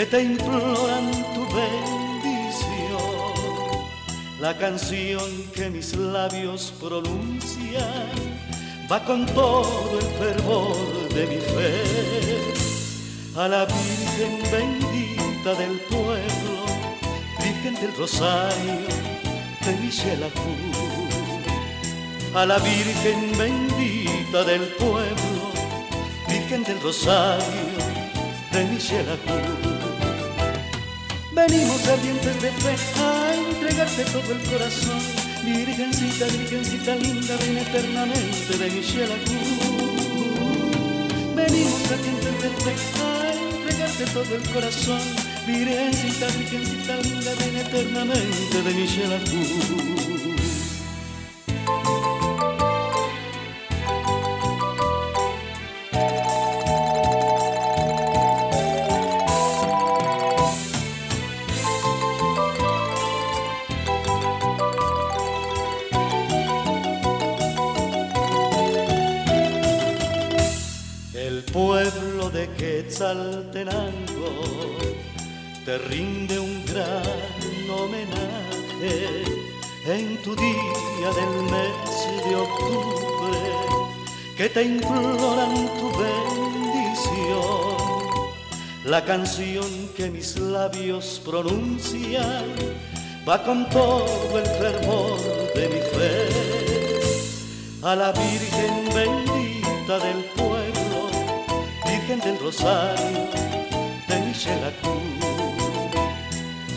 Que te imploran tu bendición. La canción que mis labios pronuncian va con todo el fervor de mi fe. A la Virgen bendita del pueblo, Virgen del Rosario de Michel a la Virgen bendita del pueblo, Virgen del Rosario de Michel Venimos ardientes de fe a entregarte todo el corazón, Virgencita, Virgencita linda, ven eternamente de Michel Venimos ardientes de fe a entregarte todo el corazón, Virgencita, Virgencita linda, ven eternamente de Michel El te rinde un gran homenaje en tu día del mes de octubre, que te imploran tu bendición. La canción que mis labios pronuncian va con todo el fervor de mi fe a la Virgen bendita del pueblo, Virgen del Rosario de Michelacú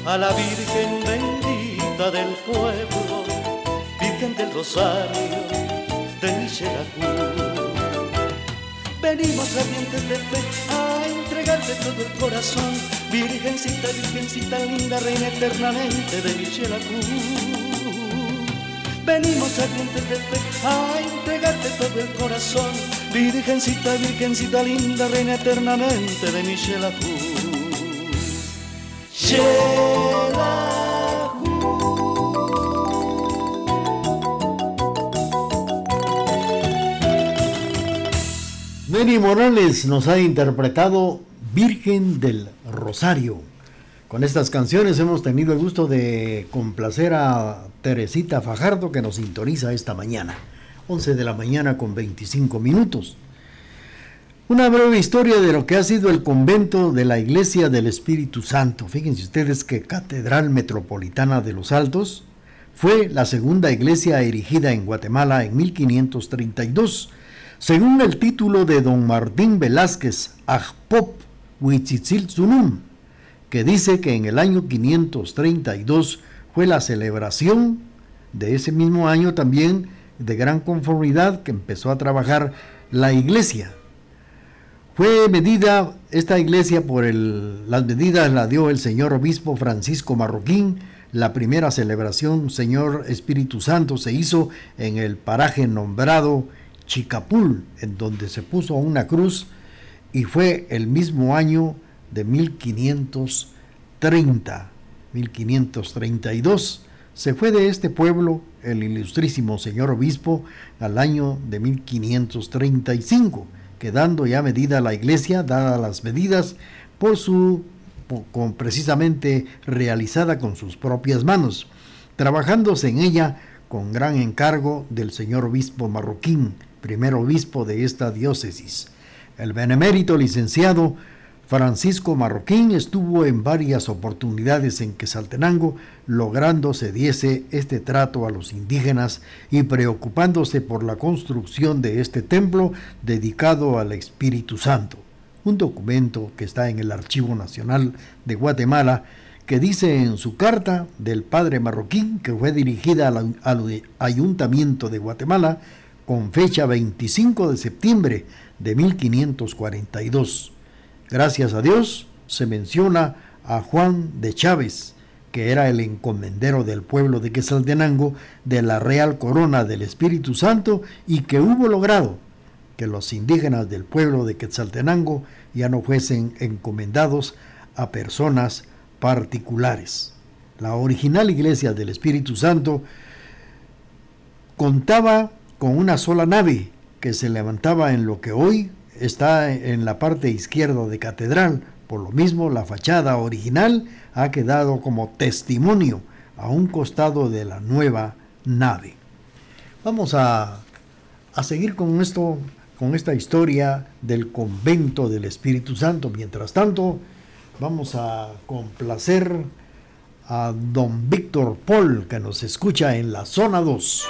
a la Virgen bendita del pueblo, Virgen del Rosario de Michelacú. Venimos ardientes de fe a entregarte todo el corazón, Virgencita, Virgencita linda, reina eternamente de Michelacú. Venimos ardientes de fe a entregarte todo el corazón, Virgencita, Virgencita linda, reina eternamente de Michelacú. Nelly Morales nos ha interpretado Virgen del Rosario. Con estas canciones hemos tenido el gusto de complacer a Teresita Fajardo que nos sintoniza esta mañana. 11 de la mañana con 25 minutos. Una breve historia de lo que ha sido el convento de la Iglesia del Espíritu Santo. Fíjense ustedes que Catedral Metropolitana de los Altos fue la segunda iglesia erigida en Guatemala en 1532, según el título de don Martín Velázquez Ajpop Huitzitzil Zunum, que dice que en el año 532 fue la celebración de ese mismo año también de gran conformidad que empezó a trabajar la iglesia fue medida esta iglesia por el, las medidas la dio el señor obispo Francisco Marroquín. La primera celebración, Señor Espíritu Santo, se hizo en el paraje nombrado Chicapul, en donde se puso una cruz y fue el mismo año de 1530, 1532. Se fue de este pueblo el ilustrísimo señor obispo al año de 1535 quedando ya medida la iglesia, dadas las medidas por su con precisamente realizada con sus propias manos, trabajándose en ella con gran encargo del señor obispo marroquín, primer obispo de esta diócesis. El benemérito licenciado Francisco Marroquín estuvo en varias oportunidades en que Saltenango, logrando se diese este trato a los indígenas y preocupándose por la construcción de este templo dedicado al Espíritu Santo. Un documento que está en el Archivo Nacional de Guatemala que dice en su carta del padre marroquín que fue dirigida al, al ayuntamiento de Guatemala con fecha 25 de septiembre de 1542. Gracias a Dios se menciona a Juan de Chávez, que era el encomendero del pueblo de Quetzaltenango de la Real Corona del Espíritu Santo y que hubo logrado que los indígenas del pueblo de Quetzaltenango ya no fuesen encomendados a personas particulares. La original iglesia del Espíritu Santo contaba con una sola nave que se levantaba en lo que hoy está en la parte izquierda de catedral. Por lo mismo, la fachada original ha quedado como testimonio a un costado de la nueva nave. Vamos a, a seguir con esto, con esta historia del convento del Espíritu Santo. Mientras tanto, vamos a complacer a don Víctor Paul que nos escucha en la zona 2.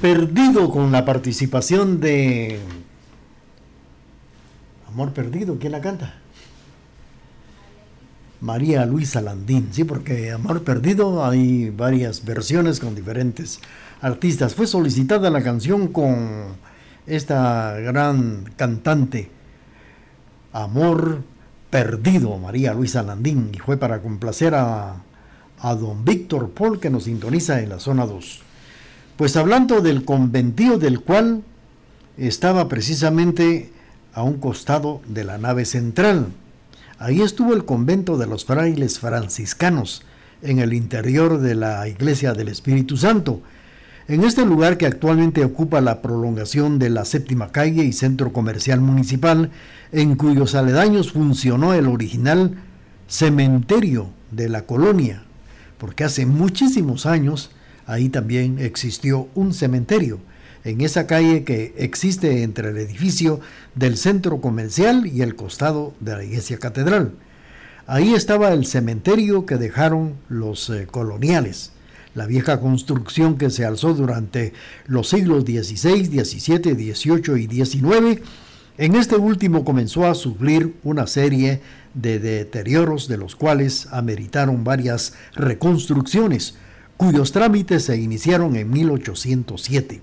Perdido con la participación de Amor Perdido, ¿quién la canta? María Luisa Landín, sí, porque Amor Perdido hay varias versiones con diferentes artistas. Fue solicitada la canción con esta gran cantante, Amor Perdido, María Luisa Landín, y fue para complacer a, a don Víctor Paul que nos sintoniza en la zona 2. Pues hablando del conventío del cual estaba precisamente a un costado de la nave central. Ahí estuvo el convento de los frailes franciscanos, en el interior de la Iglesia del Espíritu Santo. En este lugar que actualmente ocupa la prolongación de la séptima calle y centro comercial municipal, en cuyos aledaños funcionó el original cementerio de la colonia, porque hace muchísimos años ahí también existió un cementerio, en esa calle que existe entre el edificio del centro comercial y el costado de la iglesia catedral. Ahí estaba el cementerio que dejaron los eh, coloniales, la vieja construcción que se alzó durante los siglos XVI, XVII, XVIII y XIX. En este último comenzó a sufrir una serie de deterioros de los cuales ameritaron varias reconstrucciones, cuyos trámites se iniciaron en 1807.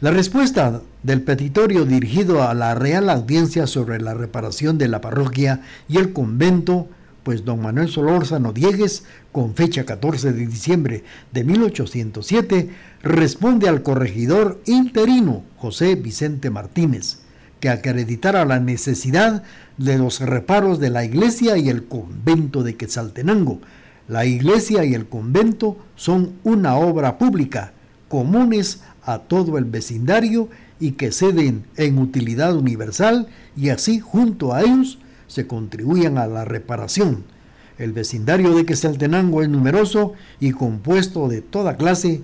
La respuesta del petitorio dirigido a la Real Audiencia sobre la reparación de la parroquia y el convento, pues don Manuel Solórzano Diegues, con fecha 14 de diciembre de 1807, responde al corregidor interino José Vicente Martínez, que acreditara la necesidad de los reparos de la iglesia y el convento de Quetzaltenango. La iglesia y el convento son una obra pública, comunes a todo el vecindario y que ceden en utilidad universal y así junto a ellos se contribuyan a la reparación. El vecindario de Quesaltenango es numeroso y compuesto de toda clase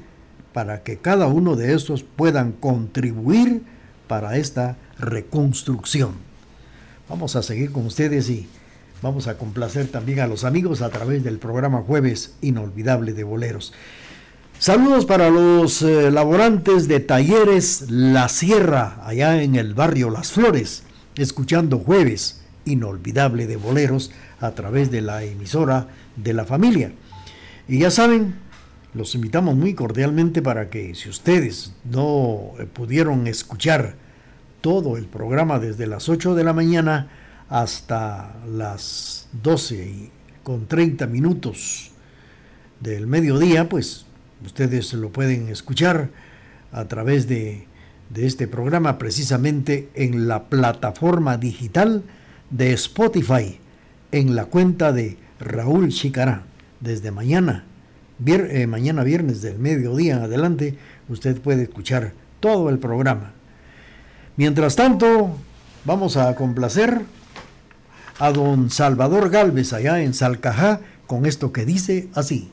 para que cada uno de estos puedan contribuir para esta reconstrucción. Vamos a seguir con ustedes y vamos a complacer también a los amigos a través del programa Jueves Inolvidable de Boleros. Saludos para los eh, laborantes de Talleres La Sierra, allá en el barrio Las Flores, escuchando jueves inolvidable de boleros a través de la emisora de la familia. Y ya saben, los invitamos muy cordialmente para que si ustedes no eh, pudieron escuchar todo el programa desde las 8 de la mañana hasta las 12 con 30 minutos del mediodía, pues Ustedes lo pueden escuchar a través de, este programa precisamente en la plataforma digital de Spotify, en la cuenta de Raúl Chicará. Desde mañana, eh, mañana viernes del mediodía en adelante, usted puede escuchar todo el programa. Mientras tanto, vamos a complacer a don Salvador Galvez allá en Salcajá con esto que dice así.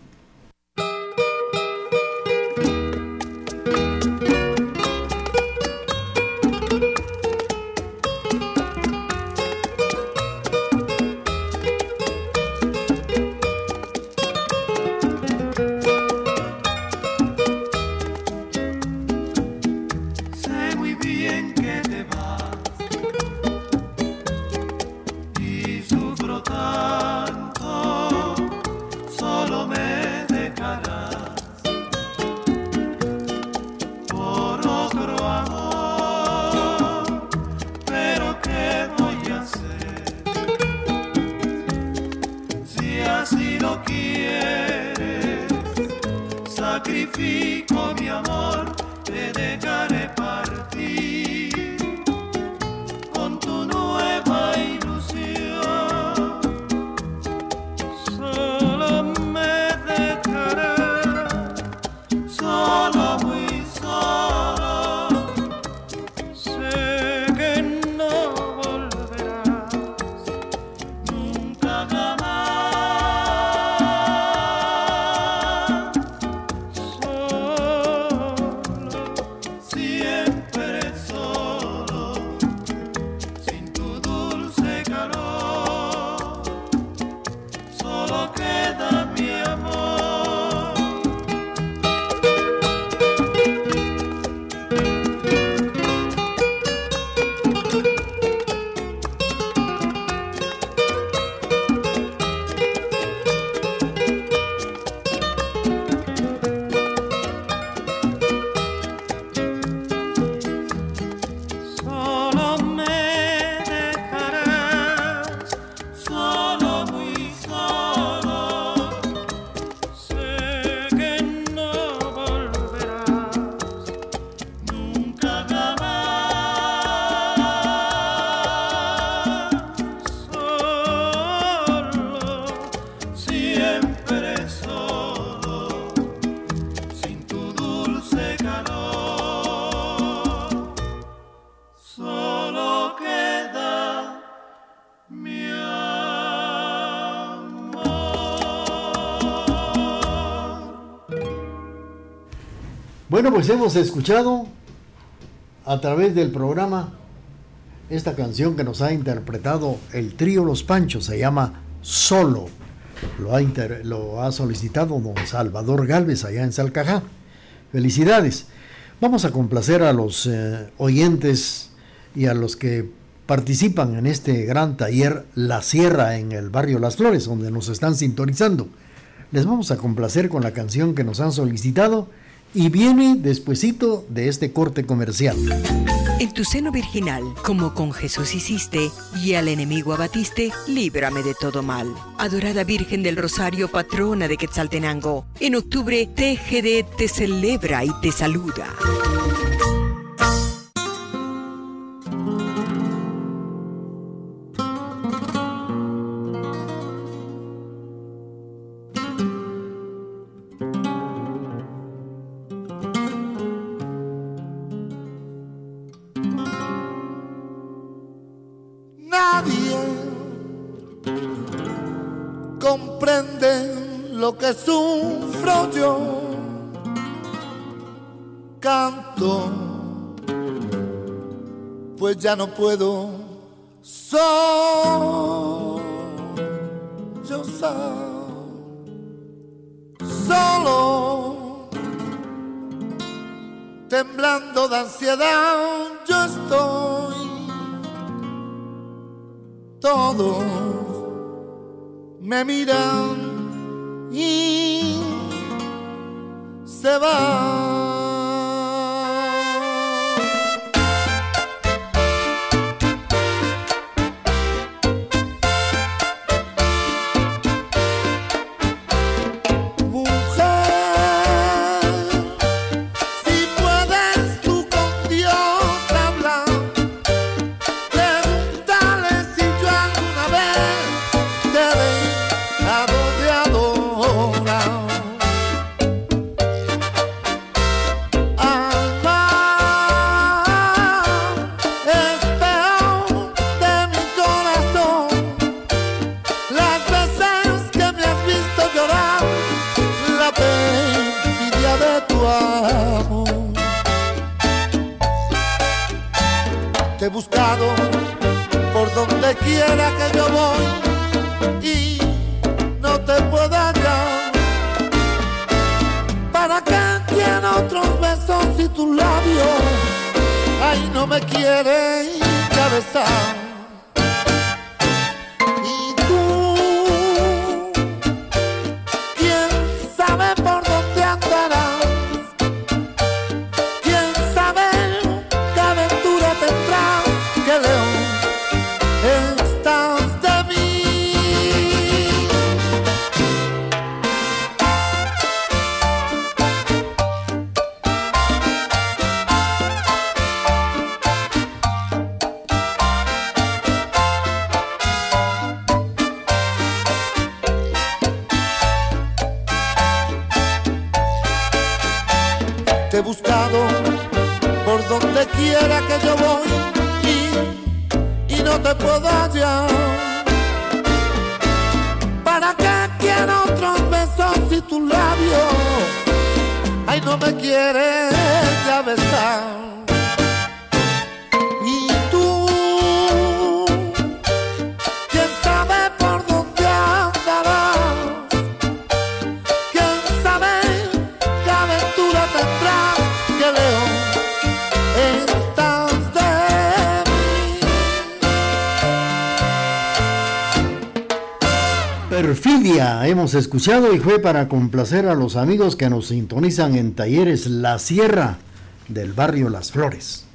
sacrifico mi amor. Bueno, pues hemos escuchado a través del programa esta canción que nos ha interpretado el trío Los Panchos, se llama Solo. Lo ha, solicitado don Salvador Galvez allá en Salcajá. Felicidades. Vamos a complacer a los eh, oyentes y a los que participan en este gran taller La Sierra en el barrio Las Flores, donde nos están sintonizando. Les vamos a complacer con la canción que nos han solicitado y viene despuesito de este corte comercial. En tu seno virginal, como con Jesús hiciste, y al enemigo abatiste, líbrame de todo mal. Adorada Virgen del Rosario, patrona de Quetzaltenango, en octubre TGD te celebra y te saluda. Ya no puedo. Solo yo solo temblando de ansiedad yo estoy. Todos me miran y se van hemos escuchado y fue para complacer a los amigos que nos sintonizan en talleres La Sierra del barrio Las Flores.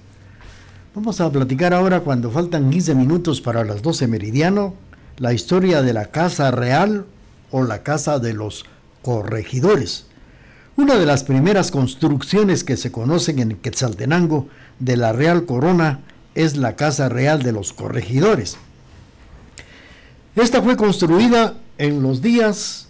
Vamos a platicar ahora cuando faltan 15 minutos para las 12 meridiano la historia de la Casa Real o la Casa de los Corregidores. Una de las primeras construcciones que se conocen en Quetzaltenango de la Real Corona es la Casa Real de los Corregidores. Esta fue construida en los días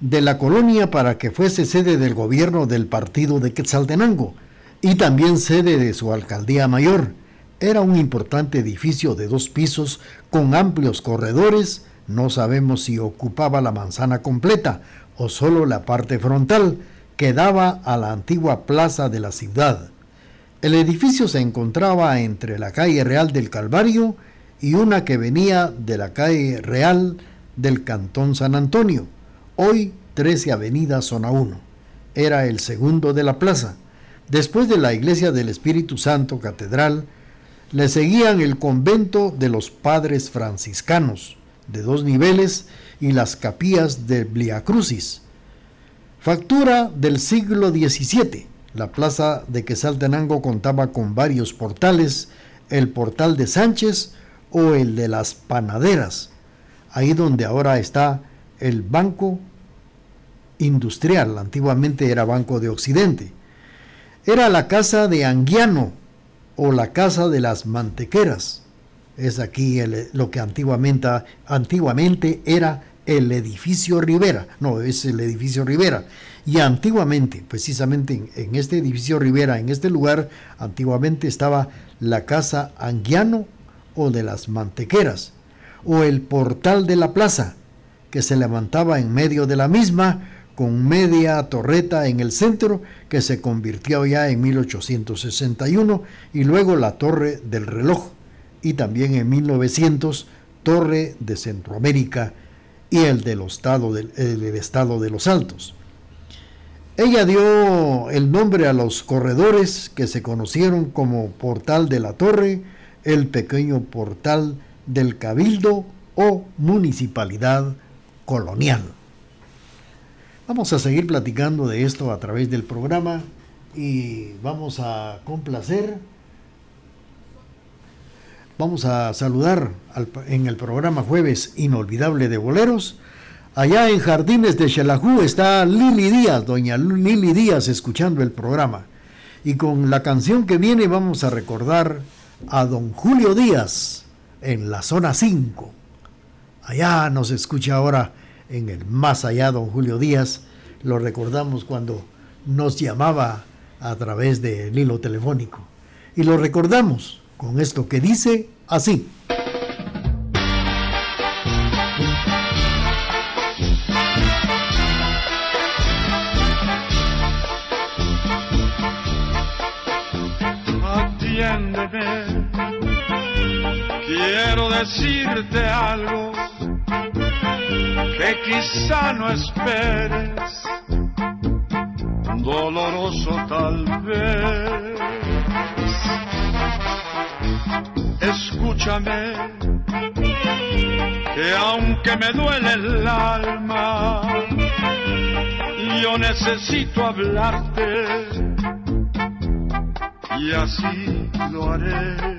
de la colonia para que fuese sede del gobierno del partido de Quetzaltenango y también sede de su alcaldía mayor. Era un importante edificio de dos pisos con amplios corredores, no sabemos si ocupaba la manzana completa o solo la parte frontal, que daba a la antigua plaza de la ciudad. El edificio se encontraba entre la calle Real del Calvario y una que venía de la calle Real del Cantón San Antonio, hoy 13 Avenida Zona 1. Era el segundo de la plaza. Después de la iglesia del Espíritu Santo Catedral, le seguían el convento de los padres franciscanos, de dos niveles, y las capillas de Via Crucis. Factura del siglo XVII. La plaza de Quesaltenango contaba con varios portales, el portal de Sánchez o el de las panaderas, ahí donde ahora está el Banco Industrial, antiguamente era Banco de Occidente. Era la casa de Anguiano o la casa de las mantequeras. Es aquí lo que antiguamente, antiguamente era el edificio Rivera. No, es el edificio Rivera. Y antiguamente, precisamente en, este edificio Rivera, en este lugar, antiguamente estaba la casa Anguiano o de las mantequeras, o el portal de la plaza, que se levantaba en medio de la misma, con media torreta en el centro, que se convirtió ya en 1861, y luego la torre del reloj, y también en 1900, torre de Centroamérica y el del estado, del, estado de los Altos. Ella dio el nombre a los corredores que se conocieron como Portal de la Torre, el pequeño Portal del Cabildo o Municipalidad Colonial. Vamos a seguir platicando de esto a través del programa y vamos a complacer, vamos a saludar en el programa Jueves Inolvidable de Boleros Allá en Jardines de Xelajú está Lili Díaz, doña Lili Díaz, escuchando el programa. Y con la canción que viene vamos a recordar a don Julio Díaz en la zona 5. Allá nos escucha ahora en el más allá don Julio Díaz. Lo recordamos cuando nos llamaba a través del hilo telefónico. Y lo recordamos con esto que dice así. Quiero decirte algo que quizá no esperes, doloroso tal vez. Escúchame, que aunque me duele el alma, yo necesito hablarte y así lo haré.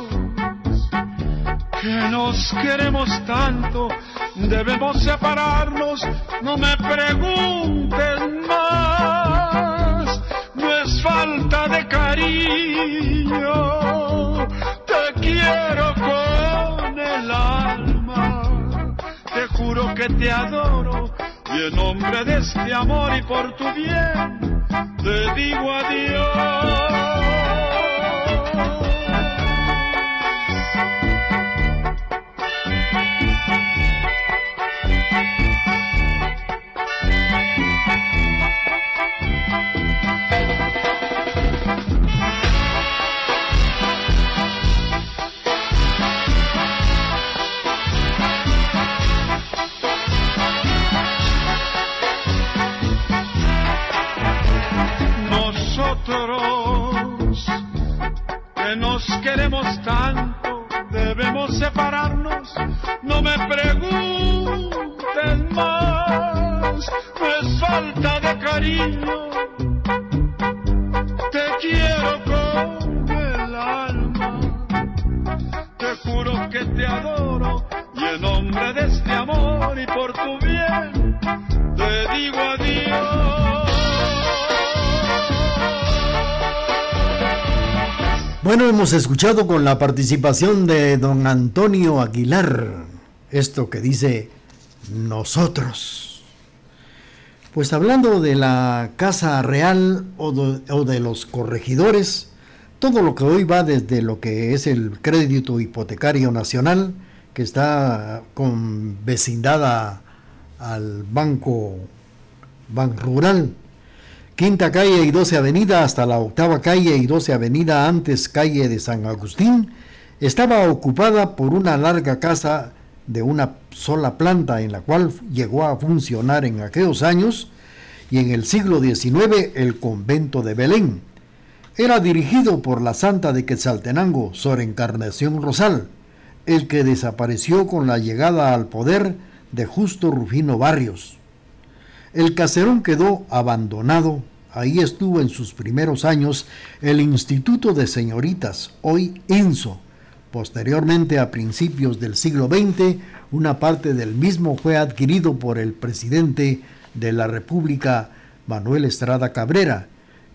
nos queremos tanto, debemos separarnos, no me pregunten más, no es falta de cariño, te quiero con el alma, te juro que te adoro y en nombre de este amor y por tu bien, te digo adiós. Queremos Hemos escuchado con la participación de don Antonio Aguilar esto que dice nosotros. Pues hablando de la Casa Real o de, los corregidores, todo lo que hoy va desde lo que es el crédito hipotecario nacional, que está con vecindad al Banco Ban Rural, Quinta calle y 12 avenida hasta la octava calle y 12 avenida antes calle de San Agustín, estaba ocupada por una larga casa de una sola planta en la cual llegó a funcionar en aquellos años y en el siglo XIX el convento de Belén. Era dirigido por la santa de Quetzaltenango, Sor Encarnación Rosal, el que desapareció con la llegada al poder de Justo Rufino Barrios. El caserón quedó abandonado Ahí estuvo en sus primeros años el Instituto de Señoritas, hoy INSO. Posteriormente, a principios del siglo XX, una parte del mismo fue adquirido por el presidente de la República, Manuel Estrada Cabrera,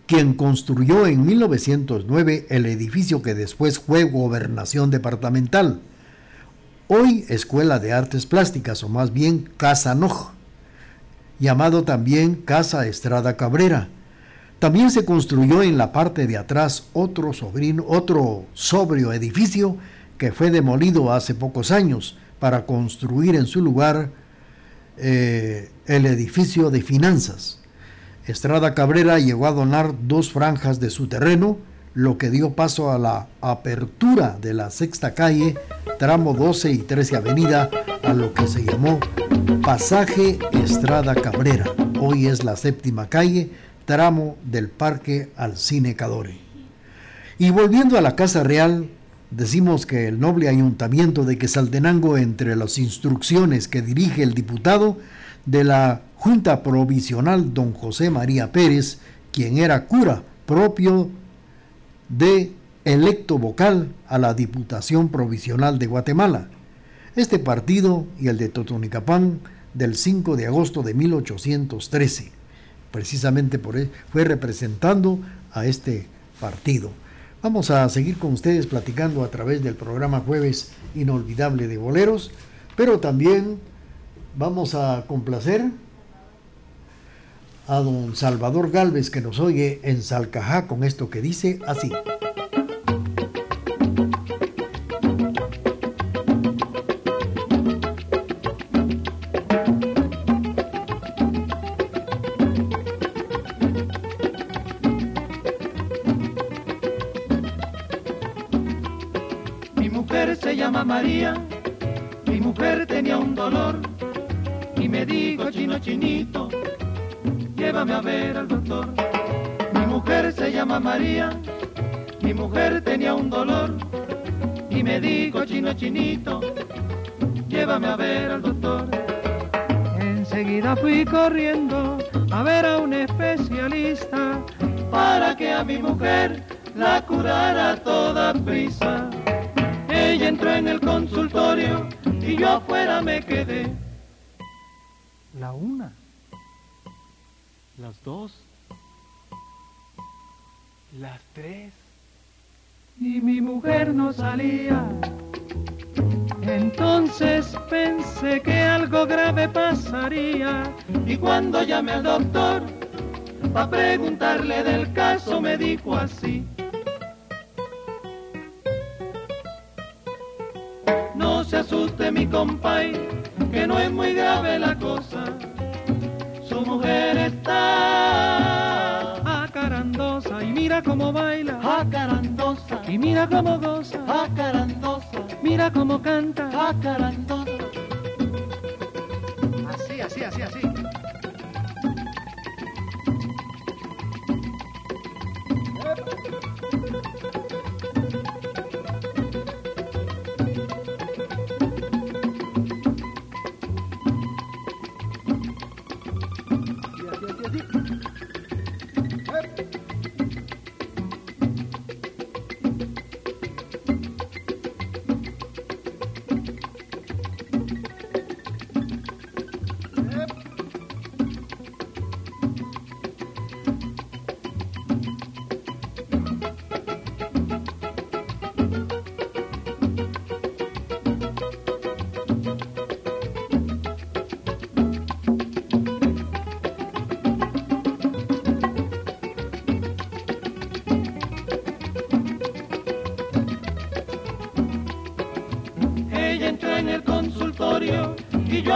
quien construyó en 1909 el edificio que después fue gobernación departamental, hoy Escuela de Artes Plásticas, o más bien Casa Noj, llamado también Casa Estrada Cabrera también se construyó en la parte de atrás otro, sobrino, otro sobrio edificio que fue demolido hace pocos años para construir en su lugar eh, el edificio de finanzas. Estrada Cabrera llegó a donar dos franjas de su terreno, lo que dio paso a la apertura de la sexta calle, tramo 12 y 13 avenida, a lo que se llamó Pasaje Estrada Cabrera. Hoy es la séptima calle tramo del Parque Alcine Cadore. Y volviendo a la Casa Real, decimos que el noble ayuntamiento de Quesaltenango, entre las instrucciones que dirige el diputado de la Junta Provisional, don José María Pérez, quien era cura propio de electo vocal a la Diputación Provisional de Guatemala. Este partido y el de Totonicapán del 5 de agosto de 1813 precisamente por él, fue representando a este partido. Vamos a seguir con ustedes platicando a través del programa Jueves Inolvidable de Boleros, pero también vamos a complacer a don Salvador Galvez que nos oye en Salcajá con esto que dice así. María, mi mujer tenía un dolor y me dijo chino chinito, llévame a ver al doctor. Mi mujer se llama María, mi mujer tenía un dolor y me dijo chino chinito, llévame a ver al doctor. Enseguida fui corriendo a ver a un especialista para que a mi mujer la curara toda prisa. Ella entró en el consultorio y yo afuera me quedé. La una, las dos, las tres. Y mi mujer no salía. Entonces pensé que algo grave pasaría. Y cuando llamé al doctor, para preguntarle del caso, me dijo así. Se asuste mi compay, que no es muy grave la cosa. Su mujer está acarandosa y mira cómo baila, acarandosa y mira cómo goza, acarandosa, mira cómo canta, acarandosa. Así, así, así, así.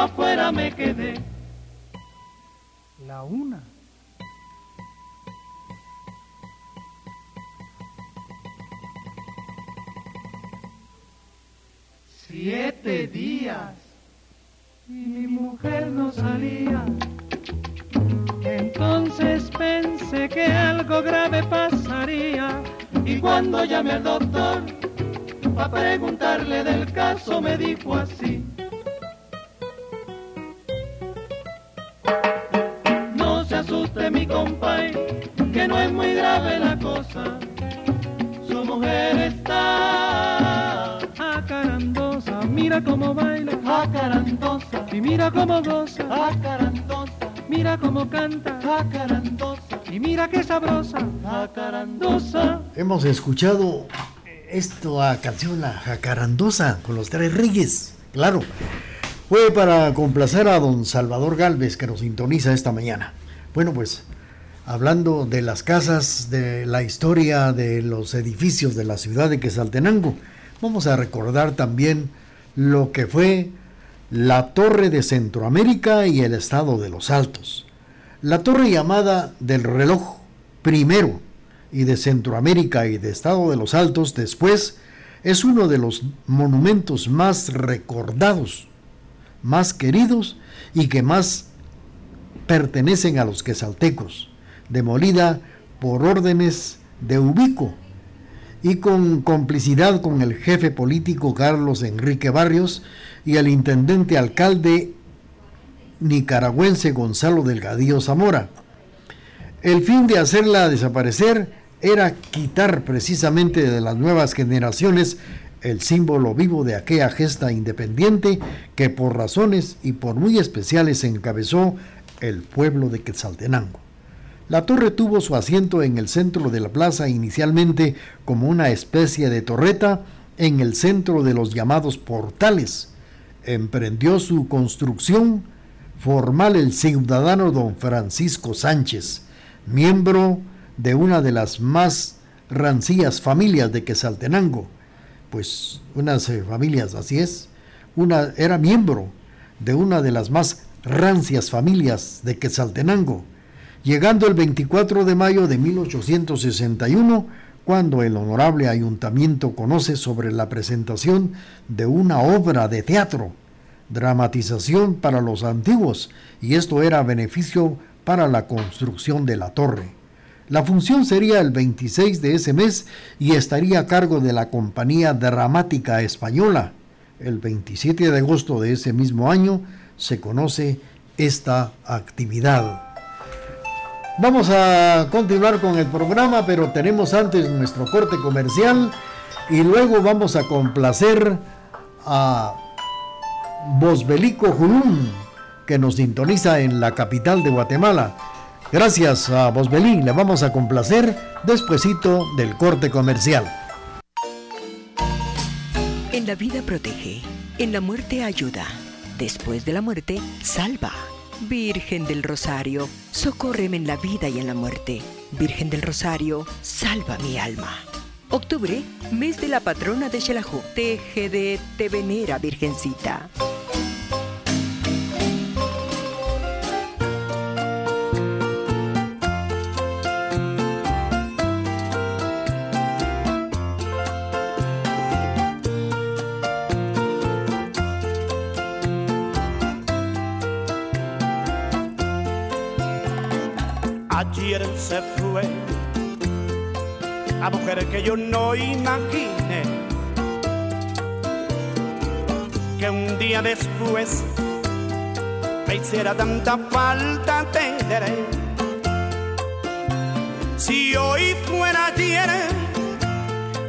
Afuera me quedé. Hemos escuchado esta canción, la jacarandosa, con los tres reyes. Claro, fue para complacer a don Salvador Galvez que nos sintoniza esta mañana. Bueno, pues hablando de las casas, de la historia de los edificios de la ciudad de Quesaltenango, vamos a recordar también lo que fue la Torre de Centroamérica y el Estado de los Altos. La torre llamada del reloj primero y de Centroamérica y de Estado de los Altos después, es uno de los monumentos más recordados, más queridos y que más pertenecen a los quesaltecos, demolida por órdenes de Ubico y con complicidad con el jefe político Carlos Enrique Barrios y el intendente alcalde nicaragüense Gonzalo Delgadillo Zamora. El fin de hacerla desaparecer era quitar precisamente de las nuevas generaciones el símbolo vivo de aquella gesta independiente que por razones y por muy especiales encabezó el pueblo de Quetzaltenango. La torre tuvo su asiento en el centro de la plaza inicialmente como una especie de torreta en el centro de los llamados portales. Emprendió su construcción formal el ciudadano don Francisco Sánchez, miembro de una de las más rancías familias de Quesaltenango, pues unas eh, familias, así es, una era miembro de una de las más rancias familias de Quesaltenango, llegando el 24 de mayo de 1861, cuando el honorable ayuntamiento conoce sobre la presentación de una obra de teatro, dramatización para los antiguos, y esto era beneficio para la construcción de la torre. La función sería el 26 de ese mes y estaría a cargo de la Compañía Dramática Española. El 27 de agosto de ese mismo año se conoce esta actividad. Vamos a continuar con el programa, pero tenemos antes nuestro corte comercial y luego vamos a complacer a Bosbelico Julún, que nos sintoniza en la capital de Guatemala. Gracias a Bosbelín, le vamos a complacer despuesito del corte comercial. En la vida protege, en la muerte ayuda, después de la muerte salva. Virgen del Rosario, socórreme en la vida y en la muerte. Virgen del Rosario, salva mi alma. Octubre, mes de la patrona de Xelajú. TGD te venera, Virgencita. Se fue la mujer que yo no imaginé que un día después me hiciera tanta falta tendré. Si hoy fuera ayer,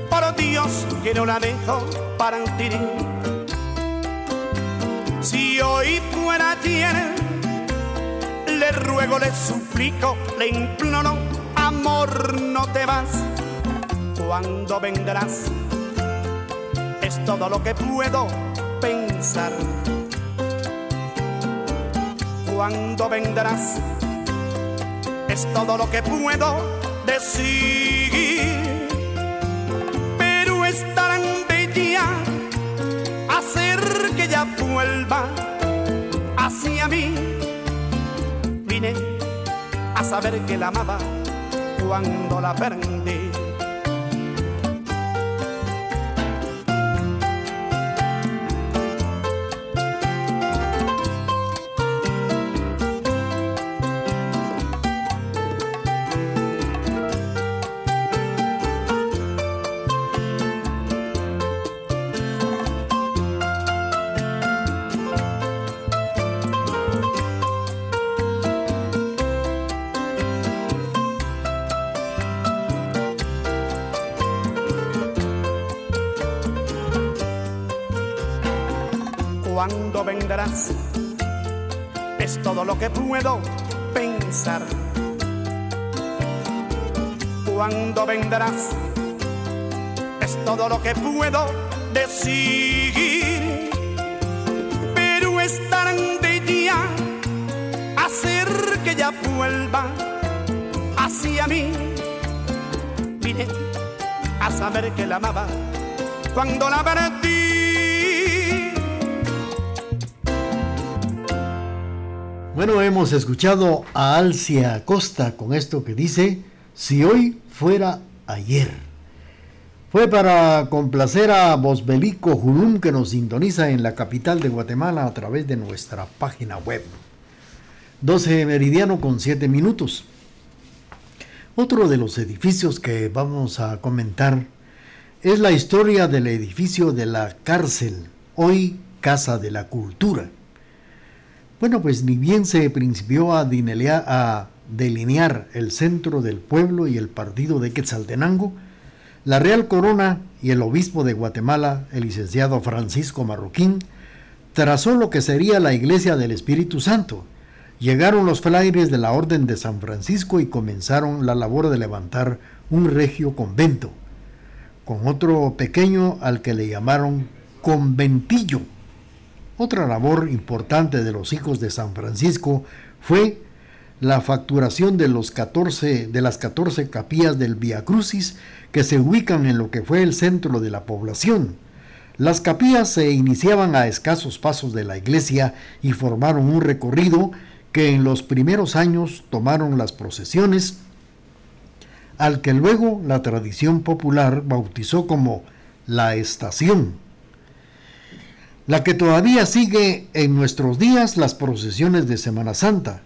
por Dios que no la dejo para ti. Si hoy fuera ayer, le ruego, le suplico, le imploro, amor, no te vas. Cuando vendrás, es todo lo que puedo pensar. Cuando vendrás, es todo lo que puedo decir. Pero es tan bella hacer que ya vuelva saber que la amaba cuando la perdí. Cuando vendrás. Es todo lo que puedo pensar. Cuando vendrás. Es todo lo que puedo decir. Pero es tarde ya hacer que ya vuelva hacia mí. Vine a saber que la amaba cuando la perdí Bueno, hemos escuchado a Alcia Costa con esto que dice, si hoy fuera ayer. Fue para complacer a Bosbelico Julum que nos sintoniza en la capital de Guatemala a través de nuestra página web. 12 meridiano con 7 minutos. Otro de los edificios que vamos a comentar es la historia del edificio de la cárcel, hoy Casa de la Cultura. Bueno, pues ni bien se principió a, delinear el centro del pueblo y el partido de Quetzaltenango, la Real Corona y el obispo de Guatemala, el licenciado Francisco Marroquín, trazó lo que sería la iglesia del Espíritu Santo. Llegaron los flaires de la Orden de San Francisco y comenzaron la labor de levantar un regio convento, con otro pequeño al que le llamaron conventillo otra labor importante de los hijos de San Francisco fue la facturación de, los 14, de las 14 capillas del Via Crucis que se ubican en lo que fue el centro de la población. Las capillas se iniciaban a escasos pasos de la iglesia y formaron un recorrido que en los primeros años tomaron las procesiones, al que luego la tradición popular bautizó como la estación la que todavía sigue en nuestros días las procesiones de Semana Santa.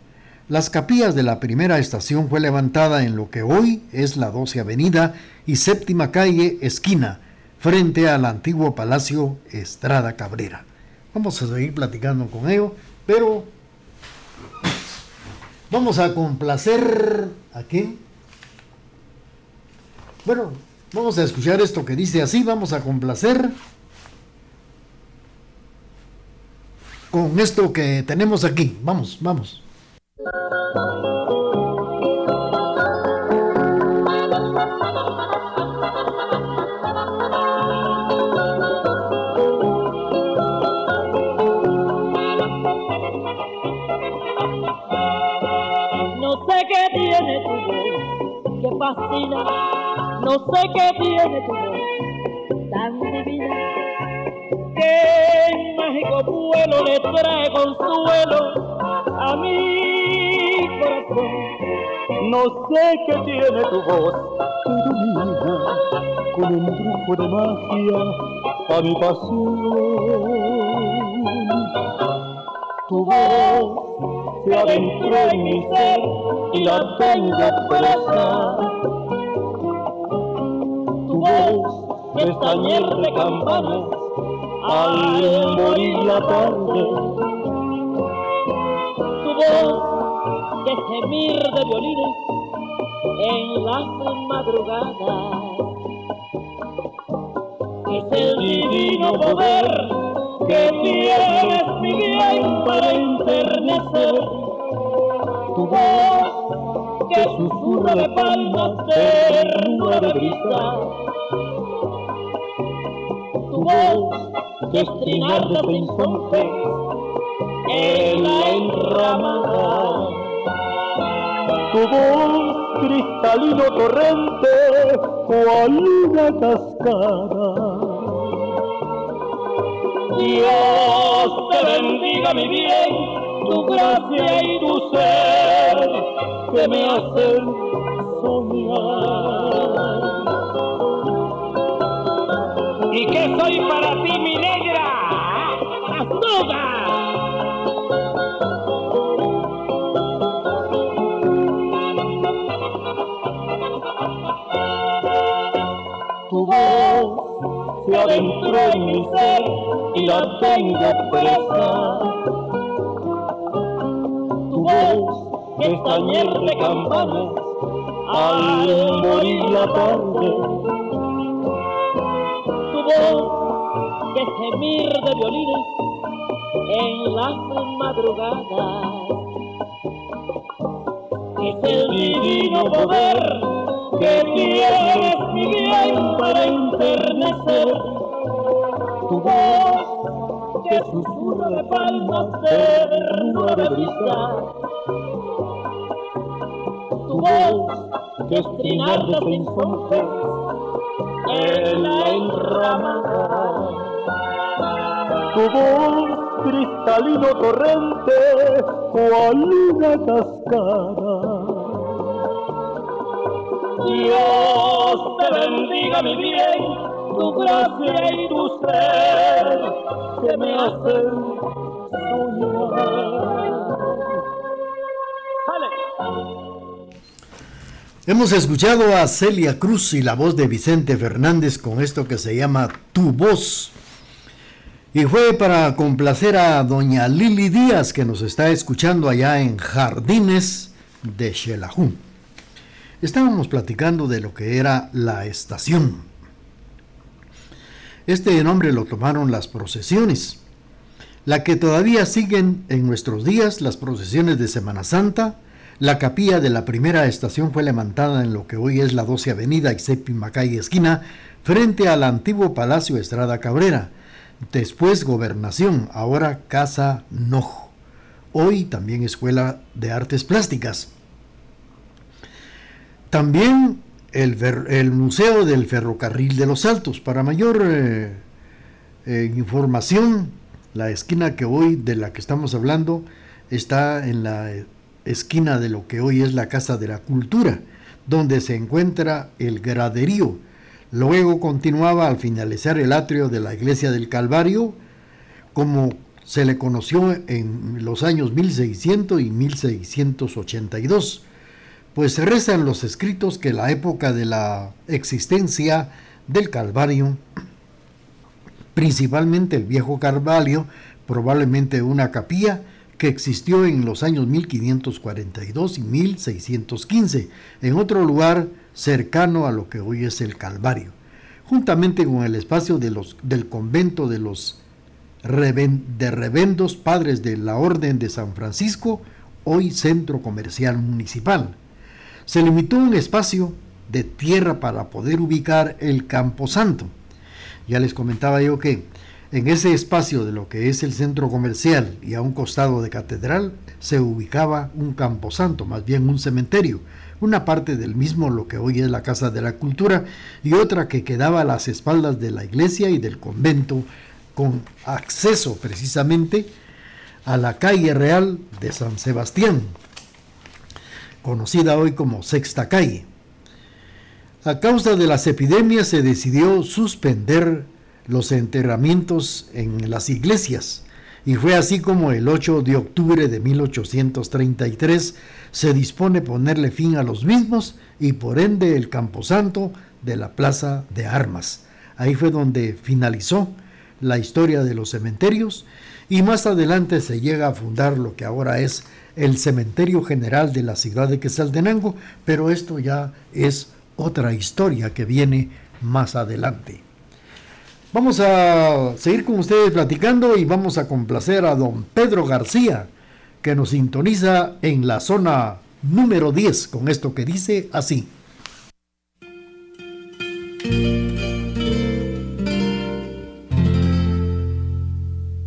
Las capillas de la primera estación fue levantada en lo que hoy es la 12 Avenida y séptima calle esquina, frente al antiguo Palacio Estrada Cabrera. Vamos a seguir platicando con ello, pero vamos a complacer a quién. Bueno, vamos a escuchar esto que dice así, vamos a complacer con esto que tenemos aquí. Vamos, vamos. No sé qué tiene tu que fascina, no sé qué tiene tu voz tan divina que mágico vuelo le trae consuelo a mi corazón. No sé qué tiene tu voz, que ilumina con un truco de magia a mi pasión. Tu voz se adentró en mi ser y la tengo presa. Tu voz es taller de campanas al morir la tarde. Tu voz de gemir de violines en las madrugadas. Es el divino poder que tienes mi bien para enternecer. Tu voz que susurra de palmas de de brisa. Tu voz que estrinar de horizontes en la enramada. Tu voz cristalino torrente, cual una cascada. Dios te bendiga mi bien, tu gracia y tu ser que me hacen soñar. ¿Y qué soy para ti, mi negra? ¡Azúcar! Tu voz se adentró en mi ser y la tengo presa. Tu voz es tañer de campanas al morir la tarde. Violines en las madrugadas. Es el divino poder que tienes mi bien para enternecer. Tu voz que susurra de palmas de ternura de. Tu voz que es trinar de en la enramada. Tu voz cristalino torrente cual una cascada. Dios te bendiga mi bien, tu gracia y tu ser que me hacen soñar. Hemos escuchado a Celia Cruz y la voz de Vicente Fernández con esto que se llama Tu voz. Y fue para complacer a doña Lili Díaz que nos está escuchando allá en Jardines de Xelajú. Estábamos platicando de lo que era la estación. Este nombre lo tomaron las procesiones, la que todavía siguen en nuestros días las procesiones de Semana Santa. La capilla de la primera estación fue levantada en lo que hoy es la 12 Avenida y séptima calle esquina, frente al antiguo Palacio Estrada Cabrera. Después Gobernación, ahora Casa Nojo. Hoy también Escuela de Artes Plásticas. También el, Museo del Ferrocarril de los Altos. Para mayor eh, eh, información, la esquina que hoy de la que estamos hablando está en la esquina de lo que hoy es la Casa de la Cultura, donde se encuentra el graderío. Luego continuaba al finalizar el atrio de la Iglesia del Calvario, como se le conoció en los años 1600 y 1682 pues rezan los escritos que la época de la existencia del Calvario, principalmente el viejo Calvario, probablemente una capilla que existió en los años 1542 y 1615, en otro lugar cercano a lo que hoy es el Calvario, juntamente con el espacio de los, del convento de los de revendos padres de la Orden de San Francisco, hoy centro comercial municipal se limitó un espacio de tierra para poder ubicar el Camposanto. Ya les comentaba yo que en ese espacio de lo que es el centro comercial y a un costado de catedral se ubicaba un camposanto, más bien un cementerio, una parte del mismo lo que hoy es la Casa de la Cultura y otra que quedaba a las espaldas de la iglesia y del convento con acceso precisamente a la calle real de San Sebastián, conocida hoy como Sexta Calle. A causa de las epidemias se decidió suspender los enterramientos en las iglesias y fue así como el 8 de octubre de 1833 se dispone ponerle fin a los mismos y por ende el camposanto de la Plaza de Armas. Ahí fue donde finalizó la historia de los cementerios y más adelante se llega a fundar lo que ahora es el cementerio general de la ciudad de Quesaltenango, pero esto ya es otra historia que viene más adelante. Vamos a seguir con ustedes platicando y vamos a complacer a don Pedro García, que nos sintoniza en la zona número 10 con esto que dice así.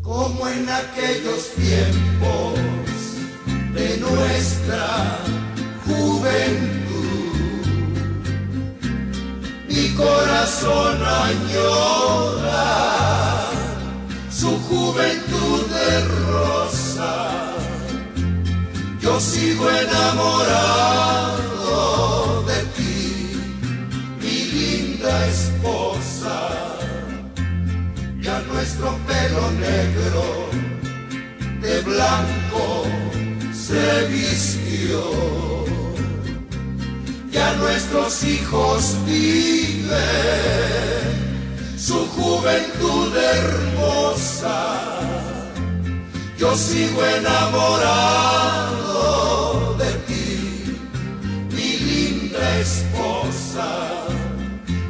Como en aquellos tiempos de nuestra juventud. Mi corazón añora su juventud de rosa yo sigo enamorado de ti, mi linda esposa. Ya nuestro pelo negro de blanco se vistió. Ya nuestros hijos viven su juventud hermosa. Yo sigo enamorado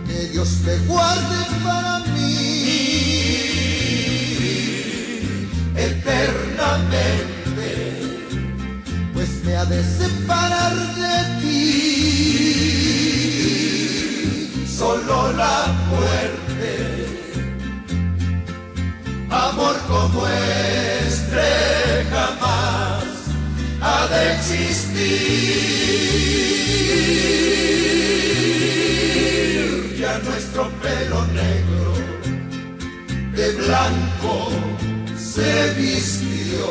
Que Dios te guarde para mí eternamente, pues me ha de separar de ti solo la muerte. Amor como este jamás ha de existir. Nuestro pelo negro de blanco se vistió.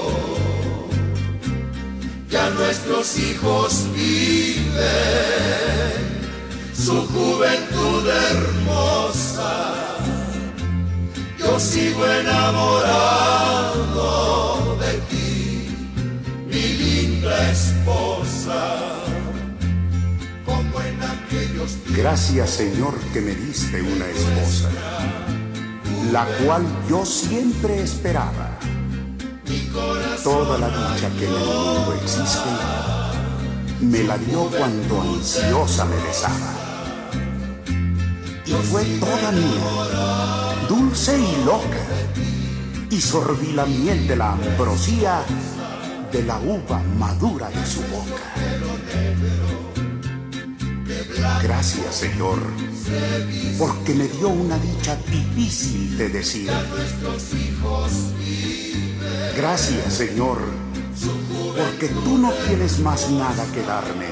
Ya nuestros hijos viven su juventud hermosa. Yo sigo enamorado de ti, mi linda esposa. Gracias Señor que me diste una esposa, la cual yo siempre esperaba. Toda la dicha que en el mundo existe, me la dio cuando ansiosa me besaba. Y fue toda mía, dulce y loca, y sorbí la miel de la ambrosía de la uva madura de su boca. Gracias, Señor, porque me dio una dicha difícil de decir. Gracias, Señor, porque tú no tienes más nada que darme,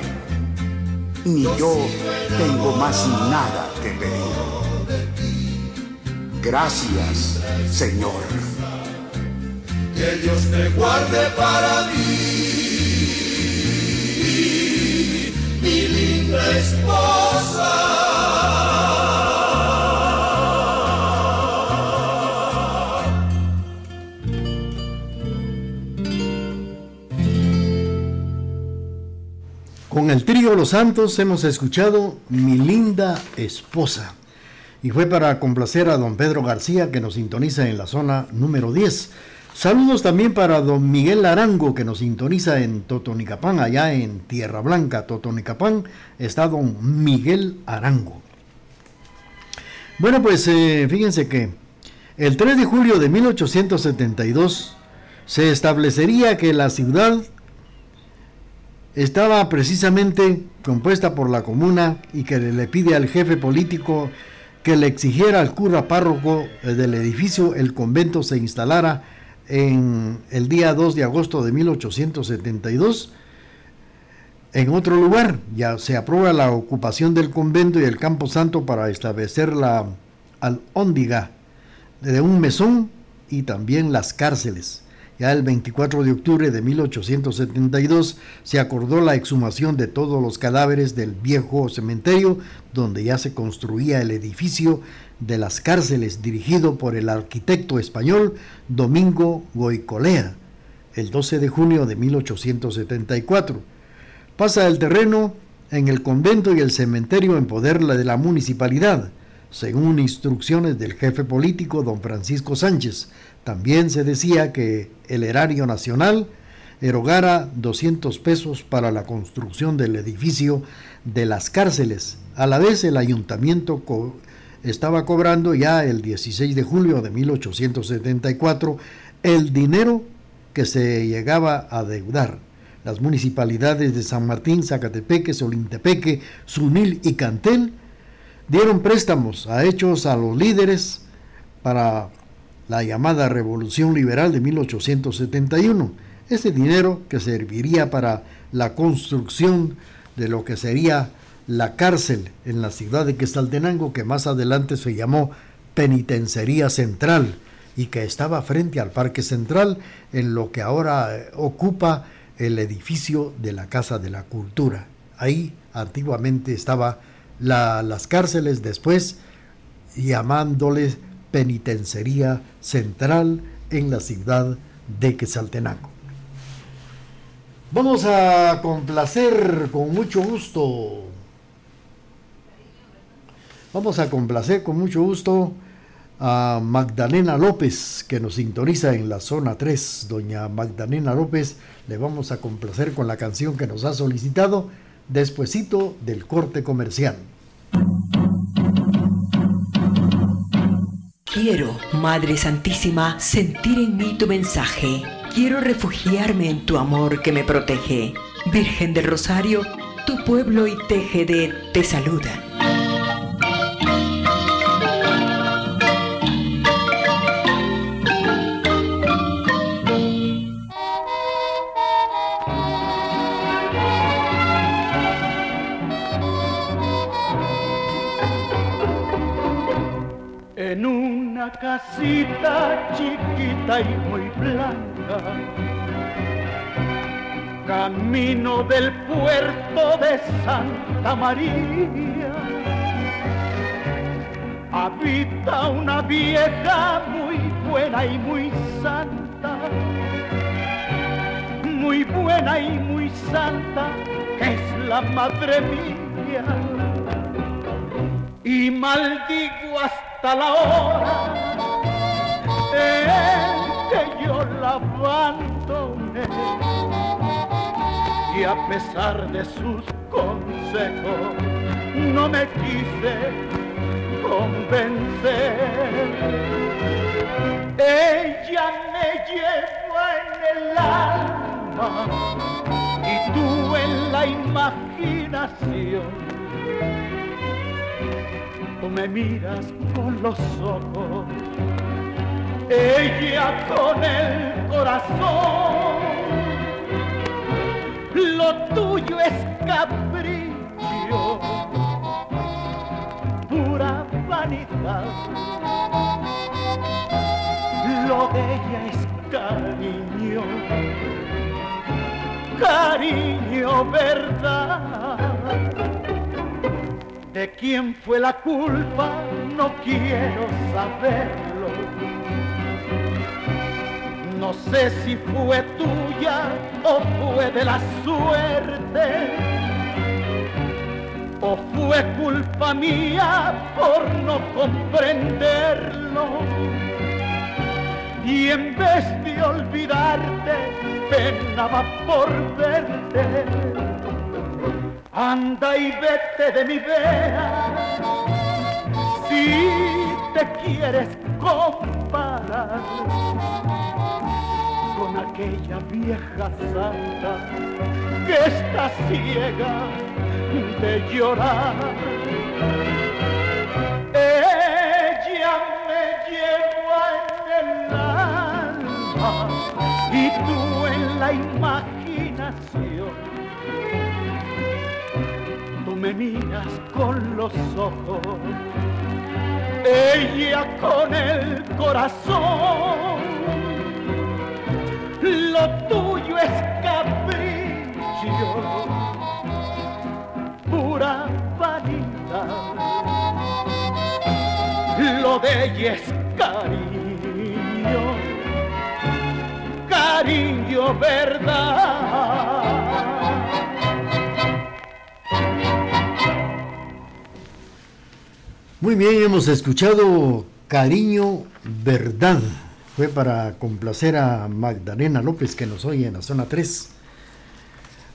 ni yo tengo más nada que pedir. Gracias, Señor. Que Dios te guarde para mí, esposa. Con el trío Los Santos hemos escuchado Mi linda esposa. Y fue para complacer a don Pedro García que nos sintoniza en la zona número 10. Saludos también para don Miguel Arango que nos sintoniza en Totonicapán, allá en Tierra Blanca, Totonicapán, está don Miguel Arango. Bueno, pues eh, fíjense que el 3 de julio de 1872 se establecería que la ciudad estaba precisamente compuesta por la comuna y que le pide al jefe político que le exigiera al cura párroco del edificio el convento se instalara en el día 2 de agosto de 1872 en otro lugar. Ya se aprueba la ocupación del convento y el campo santo para establecer la alhóndiga de un mesón y también las cárceles. Ya el 24 de octubre de 1872 se acordó la exhumación de todos los cadáveres del viejo cementerio donde ya se construía el edificio de las cárceles dirigido por el arquitecto español Domingo Goicolea el 12 de junio de 1874. Pasa el terreno en el convento y el cementerio en poder de la municipalidad, según instrucciones del jefe político don Francisco Sánchez, también se decía que el erario nacional erogara 200 pesos para la construcción del edificio de las cárceles. A la vez el ayuntamiento estaba cobrando ya el 16 de julio de 1874 el dinero que se llegaba a deudar. Las municipalidades de San Martín, Zacatepeque, Solintepeque, Sunil y Cantel dieron préstamos a hechos a los líderes para la llamada Revolución Liberal de 1871. Ese dinero que serviría para la construcción de lo que sería la cárcel en la ciudad de Quesaltenango, que más adelante se llamó Penitenciaría Central y que estaba frente al Parque Central, en lo que ahora eh, ocupa el edificio de la Casa de la Cultura. Ahí antiguamente estaba las cárceles, después llamándoles penitencería central en la ciudad de Quetzaltenango. Vamos a complacer con mucho gusto. Vamos a complacer con mucho gusto a Magdalena López, que nos sintoniza en la zona 3. Doña Magdalena López, le vamos a complacer con la canción que nos ha solicitado despuesito del corte comercial. Quiero, Madre Santísima, sentir en mí tu mensaje. Quiero refugiarme en tu amor que me protege. Virgen del Rosario, tu pueblo y de te saludan. Casita chiquita y muy blanca. Camino del puerto de Santa María. Habita una vieja muy buena y muy santa. Muy buena y muy santa, que es la madre mía. Y maldigo hasta la hora que yo la abandoné y a pesar de sus consejos no me quise convencer. Ella me lleva en el alma y tú en la imaginación. Tú me miras con los ojos ella con el corazón. Lo tuyo es capricho, pura vanidad. Lo de ella es cariño, cariño, verdad. De quién fue la culpa, no quiero saberlo no sé si fue tuya o fue de la suerte, o fue culpa mía por no comprenderlo. Y en vez de olvidarte, penaba por verte. Anda y vete de mi vera, si te quieres comparar aquella vieja santa que está ciega de llorar. Ella me lleva en el alma y tú en la imaginación. Tú me miras con los ojos, ella con el corazón lo tuyo es capricho, pura vanidad. Lo de ella es cariño, cariño verdad. Muy bien, hemos escuchado Cariño Verdad fue para complacer a Magdalena López que nos oye en la zona 3.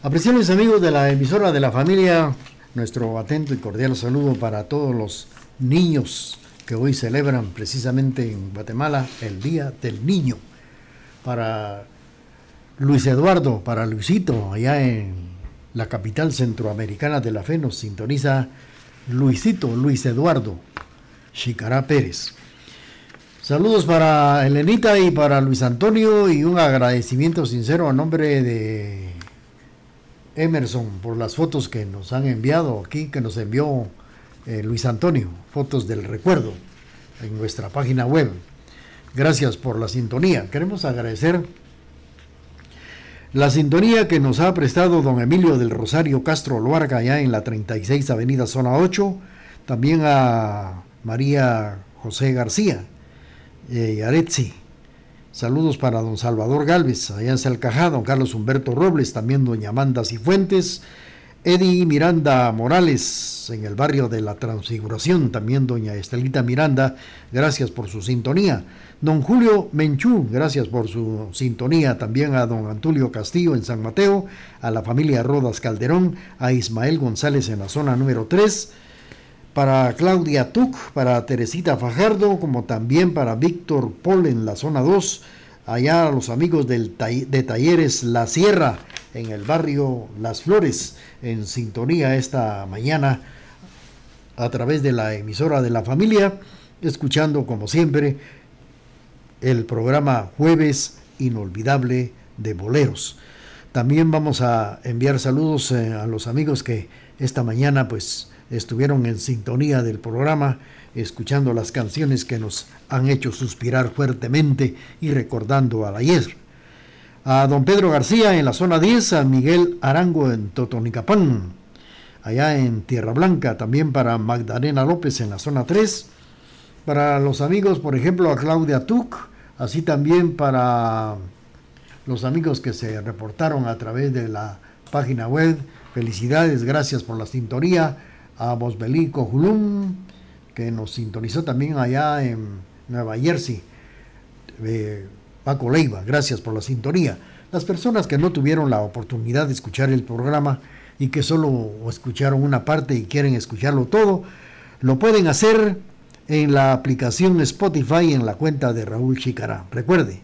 Apreciables amigos de la emisora de la familia, nuestro atento y cordial saludo para todos los niños que hoy celebran precisamente en Guatemala el Día del Niño. Para Luis Eduardo, para Luisito, allá en la capital centroamericana de la fe, nos sintoniza Luisito, Luis Eduardo, Chicará Pérez. Saludos para Elenita y para Luis Antonio y un agradecimiento sincero a nombre de Emerson por las fotos que nos han enviado aquí, que nos envió eh, Luis Antonio, fotos del recuerdo en nuestra página web. Gracias por la sintonía. Queremos agradecer La sintonía que nos ha prestado don Emilio del Rosario Castro Luarga, allá en la 36 Avenida Zona 8, también a María José García Aretzi. Saludos para don Salvador Galvez, allá en Salcajá, don Carlos Humberto Robles, también doña Amanda Cifuentes, Eddie Miranda Morales, en el barrio de la Transfiguración, también doña Estelita Miranda, gracias por su sintonía. Don Julio Menchú, gracias por su sintonía. También a don Antulio Castillo en San Mateo, a la familia Rodas Calderón, a Ismael González en la zona número 3, para Claudia Tuc, para Teresita Fajardo, como también para Víctor Paul en la zona 2, allá a los amigos del de Talleres La Sierra en el barrio Las Flores, en sintonía esta mañana a través de la emisora de la familia, escuchando como siempre el programa Jueves Inolvidable de Boleros. También vamos a enviar saludos eh, a los amigos que esta mañana pues estuvieron en sintonía del programa, escuchando las canciones que nos han hecho suspirar fuertemente y recordando al ayer. A don Pedro García en la zona 10, a Miguel Arango en Totonicapán, allá en Tierra Blanca, también para Magdalena López en la zona 3, para los amigos, por ejemplo, a Claudia Tuc, así también para los amigos que se reportaron a través de la página web. Felicidades, gracias por la sintonía. A Bosbelico Julum, que nos sintonizó también allá en Nueva Jersey. Eh, Paco Leiva, gracias por la sintonía. Las personas que no tuvieron la oportunidad de escuchar el programa y que solo escucharon una parte y quieren escucharlo todo, lo pueden hacer en la aplicación Spotify en la cuenta de Raúl Chicará. Recuerde,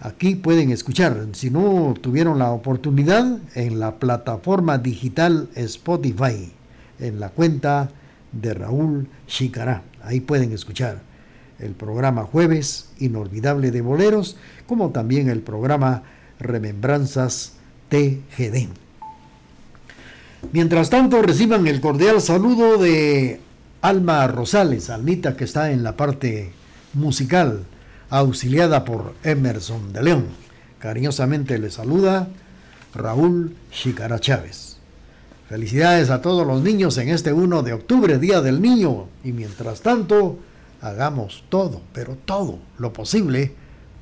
aquí pueden escuchar, si no tuvieron la oportunidad, en la plataforma digital Spotify, en la cuenta de Raúl Chicará. Ahí pueden escuchar el programa Jueves Inolvidable de Boleros, como también el programa Remembranzas TGD. Mientras tanto, reciban el cordial saludo de Alma Rosales, Almita que está en la parte musical, auxiliada por Emerson de León. Cariñosamente le saluda Raúl Chicara Chávez. Felicidades a todos los niños en este 1 de octubre, Día del Niño. Y mientras tanto, hagamos todo, pero todo lo posible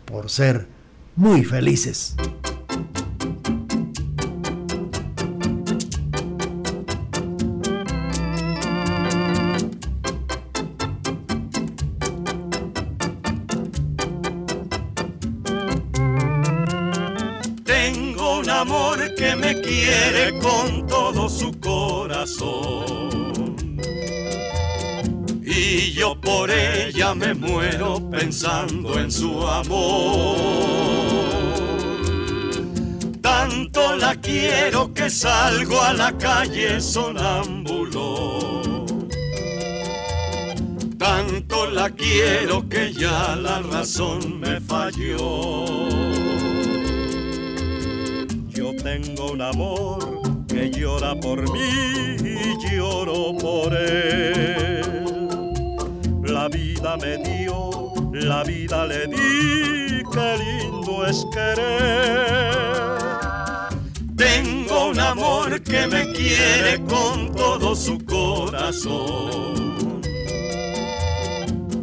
por ser muy felices. Y yo por ella me muero pensando en su amor. Tanto la quiero que salgo a la calle sonámbulo. Tanto la quiero que ya la razón me falló tengo un amor que llora por mí y lloro por él. La vida me dio, la vida le di, qué lindo es querer. Tengo un amor que me quiere con todo su corazón.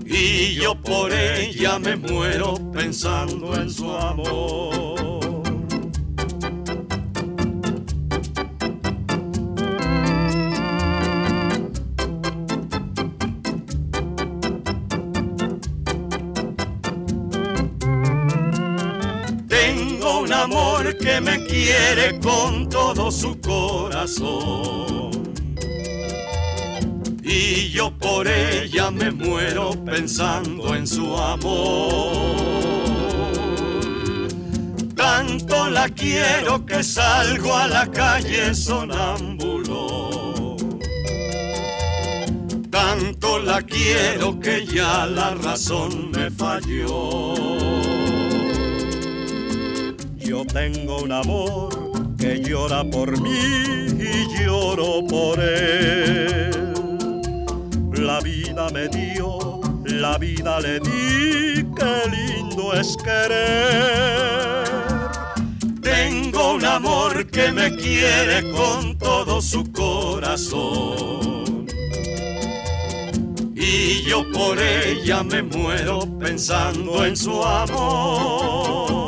Y yo por ella me muero pensando en su amor. Quiere con todo su corazón. Y yo por ella me muero pensando en su amor. Tanto la quiero que salgo a la calle sonámbulo. Tanto la quiero que ya la razón me falló. Yo tengo un amor que llora por mí y lloro por él. La vida me dio, la vida le di, qué lindo es querer. Tengo amor que me quiere con todo su corazón. Y yo por ella me muero pensando en su amor.